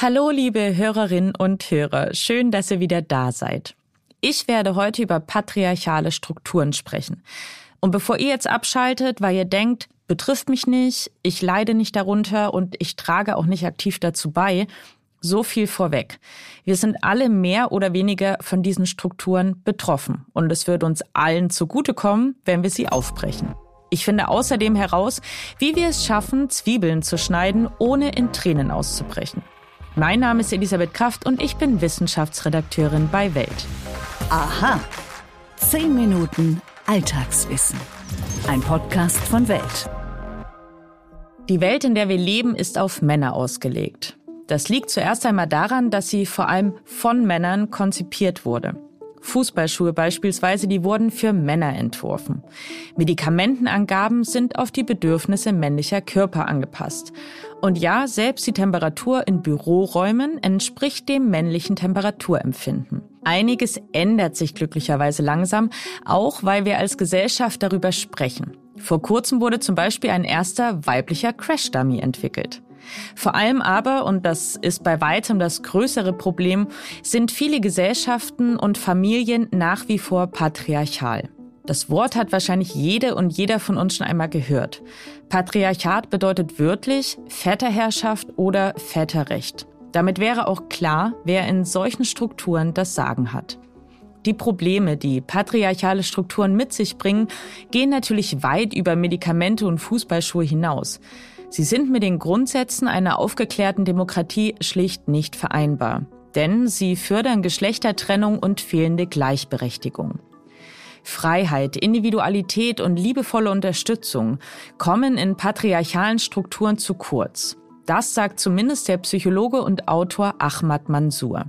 Hallo, liebe Hörerinnen und Hörer. Schön, dass ihr wieder da seid. Ich werde heute über patriarchale Strukturen sprechen. Und bevor ihr jetzt abschaltet, weil ihr denkt, betrifft mich nicht, ich leide nicht darunter und ich trage auch nicht aktiv dazu bei, so viel vorweg. Wir sind alle mehr oder weniger von diesen Strukturen betroffen und es wird uns allen zugutekommen, wenn wir sie aufbrechen. Ich finde außerdem heraus, wie wir es schaffen, Zwiebeln zu schneiden, ohne in Tränen auszubrechen. Mein Name ist Elisabeth Kraft und ich bin Wissenschaftsredakteurin bei Welt. Aha. Zehn Minuten Alltagswissen. Ein Podcast von Welt. Die Welt, in der wir leben, ist auf Männer ausgelegt. Das liegt zuerst einmal daran, dass sie vor allem von Männern konzipiert wurde. Fußballschuhe beispielsweise, die wurden für Männer entworfen. Medikamentenangaben sind auf die Bedürfnisse männlicher Körper angepasst. Und ja, selbst die Temperatur in Büroräumen entspricht dem männlichen Temperaturempfinden. Einiges ändert sich glücklicherweise langsam, auch weil wir als Gesellschaft darüber sprechen. Vor kurzem wurde zum Beispiel ein erster weiblicher Crash-Dummy entwickelt. Vor allem aber, und das ist bei weitem das größere Problem, sind viele Gesellschaften und Familien nach wie vor patriarchal. Das Wort hat wahrscheinlich jede und jeder von uns schon einmal gehört. Patriarchat bedeutet wörtlich Väterherrschaft oder Väterrecht. Damit wäre auch klar, wer in solchen Strukturen das Sagen hat. Die Probleme, die patriarchale Strukturen mit sich bringen, gehen natürlich weit über Medikamente und Fußballschuhe hinaus. Sie sind mit den Grundsätzen einer aufgeklärten Demokratie schlicht nicht vereinbar. Denn sie fördern Geschlechtertrennung und fehlende Gleichberechtigung. Freiheit, Individualität und liebevolle Unterstützung kommen in patriarchalen Strukturen zu kurz. Das sagt zumindest der Psychologe und Autor Ahmad Mansour.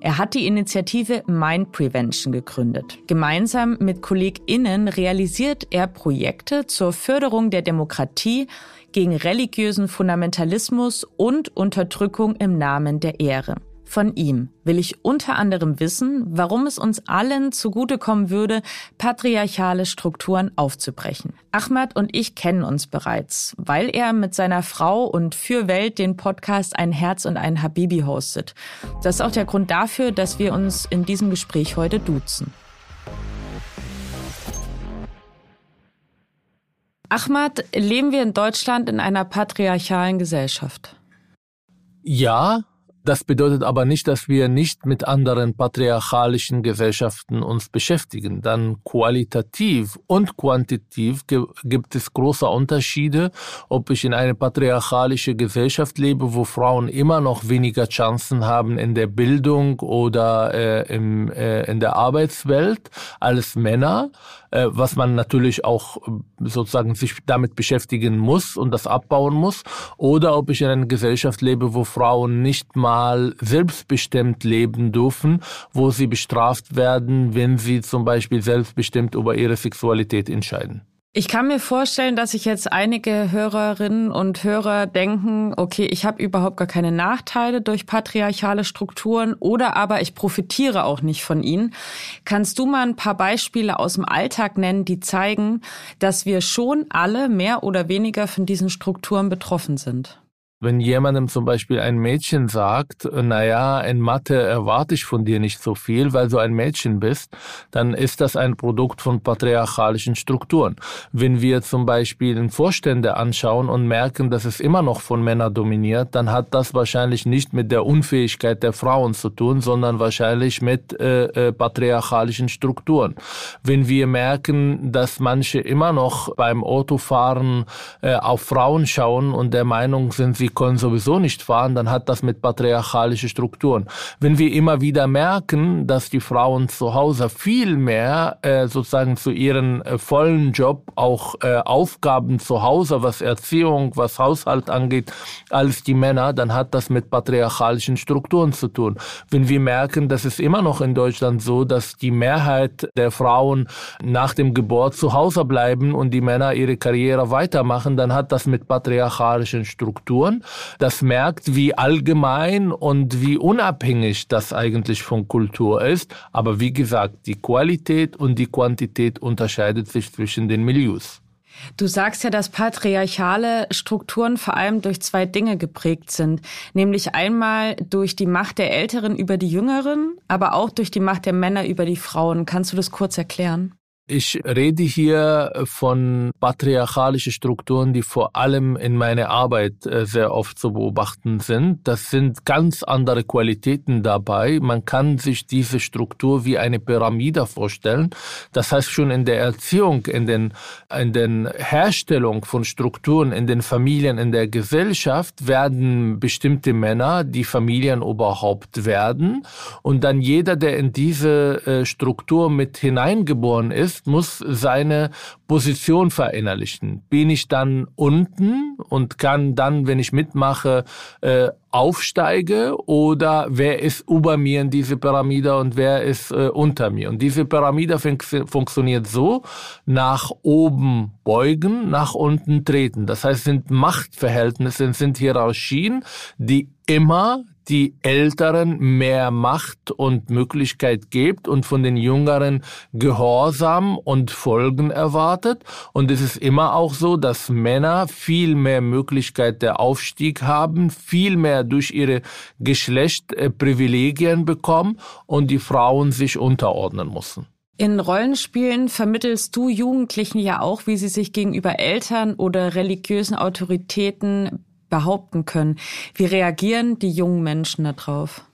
Er hat die Initiative Mind Prevention gegründet. Gemeinsam mit KollegInnen realisiert er Projekte zur Förderung der Demokratie, gegen religiösen Fundamentalismus und Unterdrückung im Namen der Ehre. Von ihm will ich unter anderem wissen, warum es uns allen zugutekommen würde, patriarchale Strukturen aufzubrechen. Ahmad und ich kennen uns bereits, weil er mit seiner Frau und für Welt den Podcast Ein Herz und ein Habibi hostet. Das ist auch der Grund dafür, dass wir uns in diesem Gespräch heute duzen. Ahmad, leben wir in Deutschland in einer patriarchalen Gesellschaft? Ja, das bedeutet aber nicht, dass wir nicht mit anderen patriarchalischen Gesellschaften uns beschäftigen. Dann qualitativ und quantitativ gibt es große Unterschiede, ob ich in eine patriarchalische Gesellschaft lebe, wo Frauen immer noch weniger Chancen haben in der Bildung oder äh, im, äh, in der Arbeitswelt als Männer äh, was man natürlich auch äh, sozusagen sich damit beschäftigen muss und das abbauen muss, oder ob ich in einer Gesellschaft lebe, wo Frauen nicht mal selbstbestimmt leben dürfen, wo sie bestraft werden, wenn sie zum Beispiel selbstbestimmt über ihre Sexualität entscheiden. Ich kann mir vorstellen, dass sich jetzt einige Hörerinnen und Hörer denken, okay, ich habe überhaupt gar keine Nachteile durch patriarchale Strukturen oder aber ich profitiere auch nicht von ihnen. Kannst du mal ein paar Beispiele aus dem Alltag nennen, die zeigen, dass wir schon alle mehr oder weniger von diesen Strukturen betroffen sind? Wenn jemandem zum Beispiel ein Mädchen sagt, naja, in Mathe erwarte ich von dir nicht so viel, weil du ein Mädchen bist, dann ist das ein Produkt von patriarchalischen Strukturen. Wenn wir zum Beispiel Vorstände anschauen und merken, dass es immer noch von Männern dominiert, dann hat das wahrscheinlich nicht mit der Unfähigkeit der Frauen zu tun, sondern wahrscheinlich mit äh, äh, patriarchalischen Strukturen. Wenn wir merken, dass manche immer noch beim Autofahren äh, auf Frauen schauen und der Meinung sind, sie können sowieso nicht fahren, dann hat das mit patriarchalischen Strukturen. Wenn wir immer wieder merken, dass die Frauen zu Hause viel mehr äh, sozusagen zu ihren äh, vollen Job auch äh, Aufgaben zu Hause, was Erziehung, was Haushalt angeht, als die Männer, dann hat das mit patriarchalischen Strukturen zu tun. Wenn wir merken, dass es immer noch in Deutschland so, dass die Mehrheit der Frauen nach dem Geburt zu Hause bleiben und die Männer ihre Karriere weitermachen, dann hat das mit patriarchalischen Strukturen das merkt, wie allgemein und wie unabhängig das eigentlich von Kultur ist. Aber wie gesagt, die Qualität und die Quantität unterscheidet sich zwischen den Milieus. Du sagst ja, dass patriarchale Strukturen vor allem durch zwei Dinge geprägt sind, nämlich einmal durch die Macht der Älteren über die Jüngeren, aber auch durch die Macht der Männer über die Frauen. Kannst du das kurz erklären? Ich rede hier von patriarchalischen Strukturen, die vor allem in meiner Arbeit äh, sehr oft zu beobachten sind. Das sind ganz andere Qualitäten dabei. Man kann sich diese Struktur wie eine Pyramide vorstellen. Das heißt schon in der Erziehung, in den, in den Herstellung von Strukturen in den Familien, in der Gesellschaft werden bestimmte Männer die Familienoberhaupt werden. Und dann jeder, der in diese äh, Struktur mit hineingeboren ist, Journalist muss seine Position verinnerlichen. Bin ich dann unten und kann dann, wenn ich mitmache, äh, aufsteige oder wer ist über mir in diese Pyramide und wer ist äh, unter mir. Und diese Pyramide fun funktioniert so, nach oben beugen, nach unten treten. Das heißt, sind Machtverhältnisse, sind Hierarchien, die immer die Älteren mehr Macht und Möglichkeit gibt und von den Jüngeren Gehorsam und Folgen erwartet. Und es ist immer auch so, dass Männer viel mehr Möglichkeit der Aufstieg haben, viel mehr durch ihre Geschlecht äh, Privilegien bekommen und die Frauen sich unterordnen müssen. In Rollenspielen vermittelst du Jugendlichen ja auch, wie sie sich gegenüber Eltern oder religiösen Autoritäten behaupten können. Wie reagieren die jungen Menschen darauf?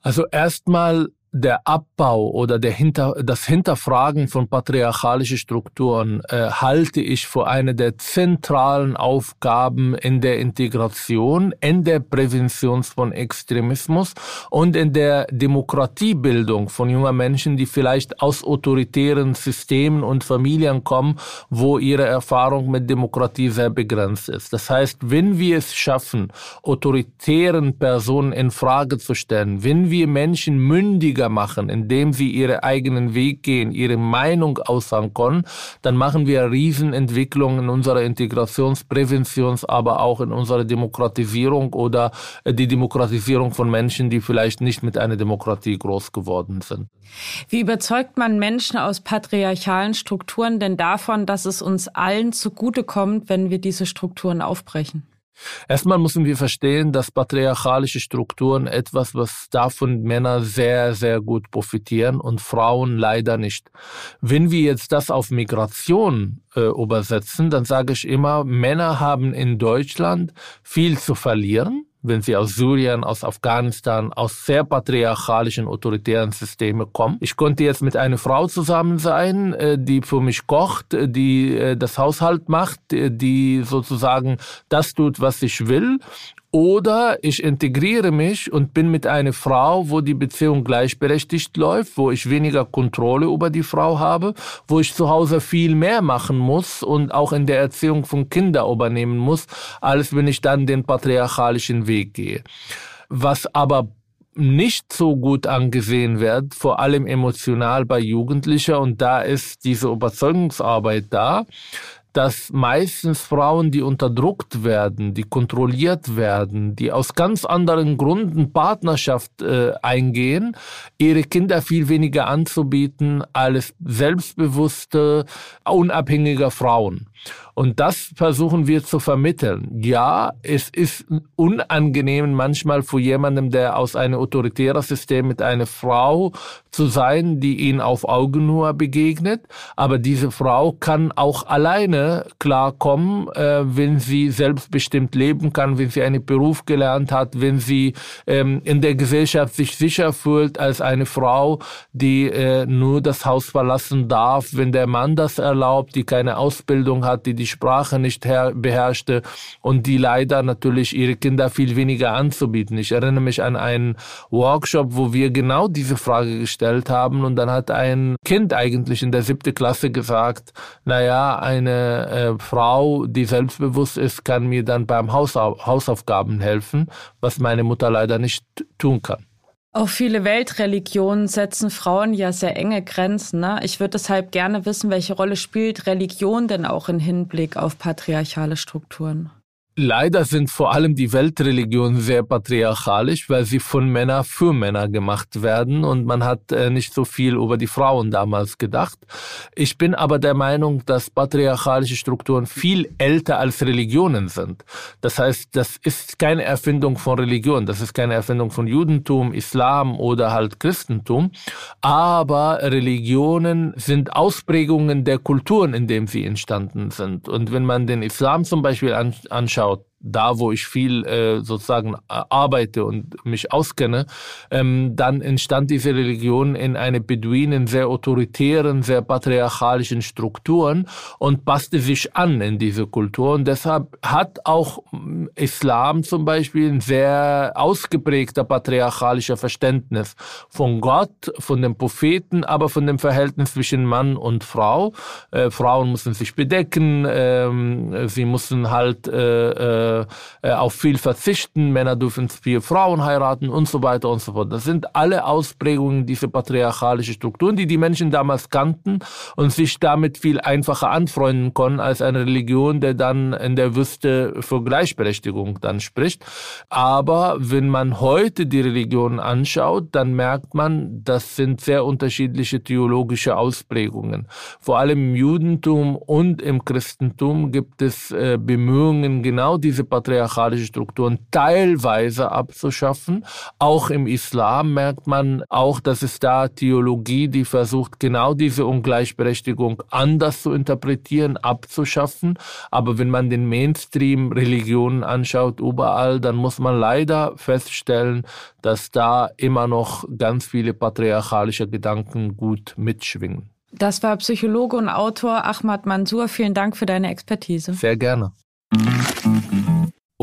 Also erstmal der Abbau oder der Hinter, das Hinterfragen von patriarchalischen Strukturen äh, halte ich für eine der zentralen Aufgaben in der Integration, in der Prävention von Extremismus und in der Demokratiebildung von jungen Menschen, die vielleicht aus autoritären Systemen und Familien kommen, wo ihre Erfahrung mit Demokratie sehr begrenzt ist. Das heißt, wenn wir es schaffen, autoritären Personen in Frage zu stellen, wenn wir Menschen mündiger mündiger machen, indem sie ihren eigenen Weg gehen, ihre Meinung aussagen können, dann machen wir Riesenentwicklungen in unserer Integrationspräventions, aber auch in unserer Demokratisierung oder äh, die Demokratisierung von Menschen, die vielleicht nicht mit einer Demokratie groß geworden sind. Wie überzeugt man Menschen aus patriarchalen Strukturen denn davon, dass es uns allen zugutekommt, wenn wir diese Strukturen aufbrechen? Erstmal müssen wir verstehen, dass patriarchalische Strukturen etwas, was davon Männer sehr, sehr gut profitieren und Frauen leider nicht. Wenn wir jetzt das auf Migration äh, übersetzen, dann sage ich immer, Männer haben in Deutschland viel zu verlieren wenn sie aus Syrien, aus Afghanistan, aus sehr patriarchalischen, autoritären Systemen kommen. Ich konnte jetzt mit einer Frau zusammen sein, äh, die für mich kocht, äh, die äh, das Haushalt macht, die sozusagen das tut, was ich will oder ich integriere mich und bin mit einer Frau, wo die Beziehung gleichberechtigt läuft, wo ich weniger Kontrolle über die Frau habe, wo ich zu Hause viel mehr machen muss und auch in der Erziehung von Kindern übernehmen muss, als wenn ich dann den patriarchalischen Weg gehe. Was aber nicht so gut angesehen wird, vor allem emotional bei Jugendlichen, und da ist diese Überzeugungsarbeit da, dass meistens Frauen, die unterdrückt werden, die kontrolliert werden, die aus ganz anderen Gründen Partnerschaft äh, eingehen, ihre Kinder viel weniger anzubieten als selbstbewusste, unabhängige Frauen. Und das versuchen wir zu vermitteln. Ja, es ist unangenehm manchmal für jemandem, der aus einem autoritären System mit einer Frau zu sein, die ihn auf Augenhöhe begegnet. Aber diese Frau kann auch alleine klarkommen, äh, wenn sie selbstbestimmt leben kann, wenn sie einen Beruf gelernt hat, wenn sie ähm, in der Gesellschaft sich sicher fühlt als eine Frau, die äh, nur das Haus verlassen darf, wenn der Mann das erlaubt, die keine Ausbildung hat, die die Sprache nicht beherrschte und die leider natürlich ihre Kinder viel weniger anzubieten. Ich erinnere mich an einen Workshop, wo wir genau diese Frage gestellt haben. Und dann hat ein Kind eigentlich in der siebten Klasse gesagt, naja, eine äh, Frau, die selbstbewusst ist, kann mir dann beim Hausau Hausaufgaben helfen, was meine Mutter leider nicht tun kann. Auch viele Weltreligionen setzen Frauen ja sehr enge Grenzen. Ne? Ich würde deshalb gerne wissen, welche Rolle spielt Religion denn auch im Hinblick auf patriarchale Strukturen? Leider sind vor allem die Weltreligionen sehr patriarchalisch, weil sie von Männern für Männer gemacht werden und man hat äh, nicht so viel über die Frauen damals gedacht. Ich bin aber der Meinung, dass patriarchalische Strukturen viel älter als Religionen sind. Das heißt, das ist keine Erfindung von Religion, das ist keine Erfindung von Judentum, Islam oder halt Christentum, aber Religionen sind Ausprägungen der Kulturen, in denen sie entstanden sind. Und wenn man den Islam zum Beispiel anschaut, out da wo ich viel äh, sozusagen äh, arbeite und mich auskenne, ähm, dann entstand diese Religion in eine Beduinen sehr autoritären, sehr patriarchalischen Strukturen und passte sich an in diese Kultur. Und deshalb hat auch mm, Islam zum Beispiel ein sehr ausgeprägter patriarchalischer Verständnis von Gott, von den Propheten, aber von dem Verhältnis zwischen Mann und Frau. Äh, Frauen müssen sich bedecken, äh, sie müssen halt äh äh, auf viel verzichten, Männer dürfen vier Frauen heiraten und so weiter und so fort. Das sind alle Ausprägungen dieser patriarchalischen Strukturen, die die Menschen damals kannten und sich damit viel einfacher anfreunden konnten als eine Religion, der dann in der Wüste für Gleichberechtigung dann spricht. Aber wenn man heute die Religionen anschaut, dann merkt man, das sind sehr unterschiedliche theologische Ausprägungen. Vor allem im Judentum und im Christentum gibt es äh, Bemühungen, genau diese diese patriarchalischen Strukturen teilweise abzuschaffen. Auch im Islam merkt man auch, dass es da Theologie, die versucht, genau diese Ungleichberechtigung anders zu interpretieren, abzuschaffen. Aber wenn man den Mainstream-Religionen anschaut, überall, dann muss man leider feststellen, dass da immer noch ganz viele patriarchalische Gedanken gut mitschwingen. Das war Psychologe und Autor Ahmad Mansour. Vielen Dank für deine Expertise. Sehr gerne.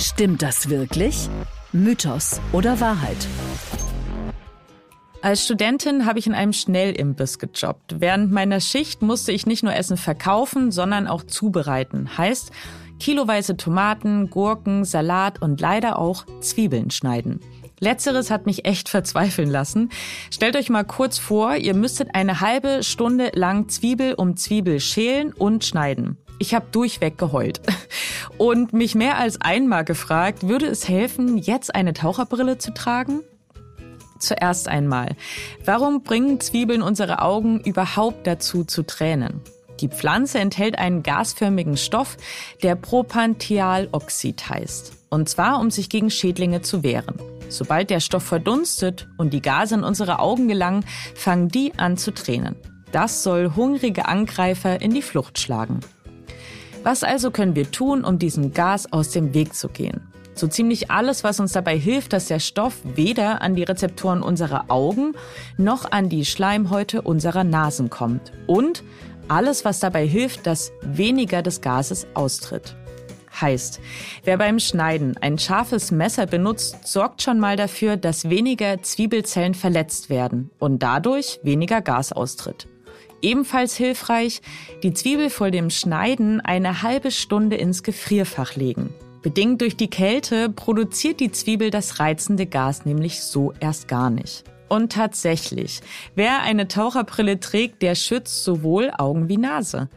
Stimmt das wirklich? Mythos oder Wahrheit? Als Studentin habe ich in einem Schnellimbiss gejobbt. Während meiner Schicht musste ich nicht nur Essen verkaufen, sondern auch zubereiten. Heißt, kiloweise Tomaten, Gurken, Salat und leider auch Zwiebeln schneiden. Letzteres hat mich echt verzweifeln lassen. Stellt euch mal kurz vor, ihr müsstet eine halbe Stunde lang Zwiebel um Zwiebel schälen und schneiden. Ich habe durchweg geheult und mich mehr als einmal gefragt, würde es helfen, jetzt eine Taucherbrille zu tragen? Zuerst einmal, warum bringen Zwiebeln unsere Augen überhaupt dazu zu tränen? Die Pflanze enthält einen gasförmigen Stoff, der Propanthealoxid heißt. Und zwar, um sich gegen Schädlinge zu wehren. Sobald der Stoff verdunstet und die Gase in unsere Augen gelangen, fangen die an zu tränen. Das soll hungrige Angreifer in die Flucht schlagen. Was also können wir tun, um diesem Gas aus dem Weg zu gehen? So ziemlich alles, was uns dabei hilft, dass der Stoff weder an die Rezeptoren unserer Augen noch an die Schleimhäute unserer Nasen kommt. Und alles, was dabei hilft, dass weniger des Gases austritt. Heißt, wer beim Schneiden ein scharfes Messer benutzt, sorgt schon mal dafür, dass weniger Zwiebelzellen verletzt werden und dadurch weniger Gas austritt. Ebenfalls hilfreich, die Zwiebel vor dem Schneiden eine halbe Stunde ins Gefrierfach legen. Bedingt durch die Kälte produziert die Zwiebel das reizende Gas nämlich so erst gar nicht. Und tatsächlich, wer eine Taucherbrille trägt, der schützt sowohl Augen wie Nase.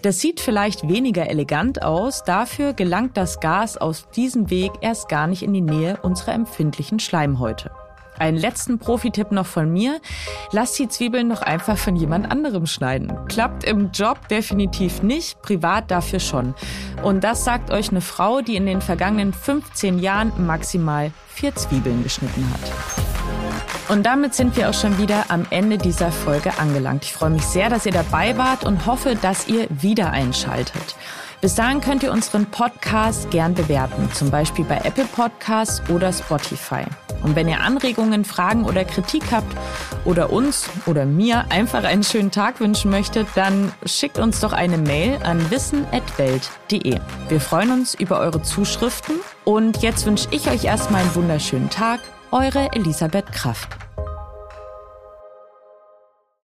Das sieht vielleicht weniger elegant aus, dafür gelangt das Gas aus diesem Weg erst gar nicht in die Nähe unserer empfindlichen Schleimhäute. Einen letzten Profi-Tipp noch von mir. Lasst die Zwiebeln noch einfach von jemand anderem schneiden. Klappt im Job definitiv nicht, privat dafür schon. Und das sagt euch eine Frau, die in den vergangenen 15 Jahren maximal vier Zwiebeln geschnitten hat. Und damit sind wir auch schon wieder am Ende dieser Folge angelangt. Ich freue mich sehr, dass ihr dabei wart und hoffe, dass ihr wieder einschaltet. Bis dahin könnt ihr unseren Podcast gern bewerten, zum Beispiel bei Apple Podcasts oder Spotify. Und wenn ihr Anregungen, Fragen oder Kritik habt oder uns oder mir einfach einen schönen Tag wünschen möchtet, dann schickt uns doch eine Mail an wissen.welt.de. Wir freuen uns über eure Zuschriften und jetzt wünsche ich euch erstmal einen wunderschönen Tag. Eure Elisabeth Kraft.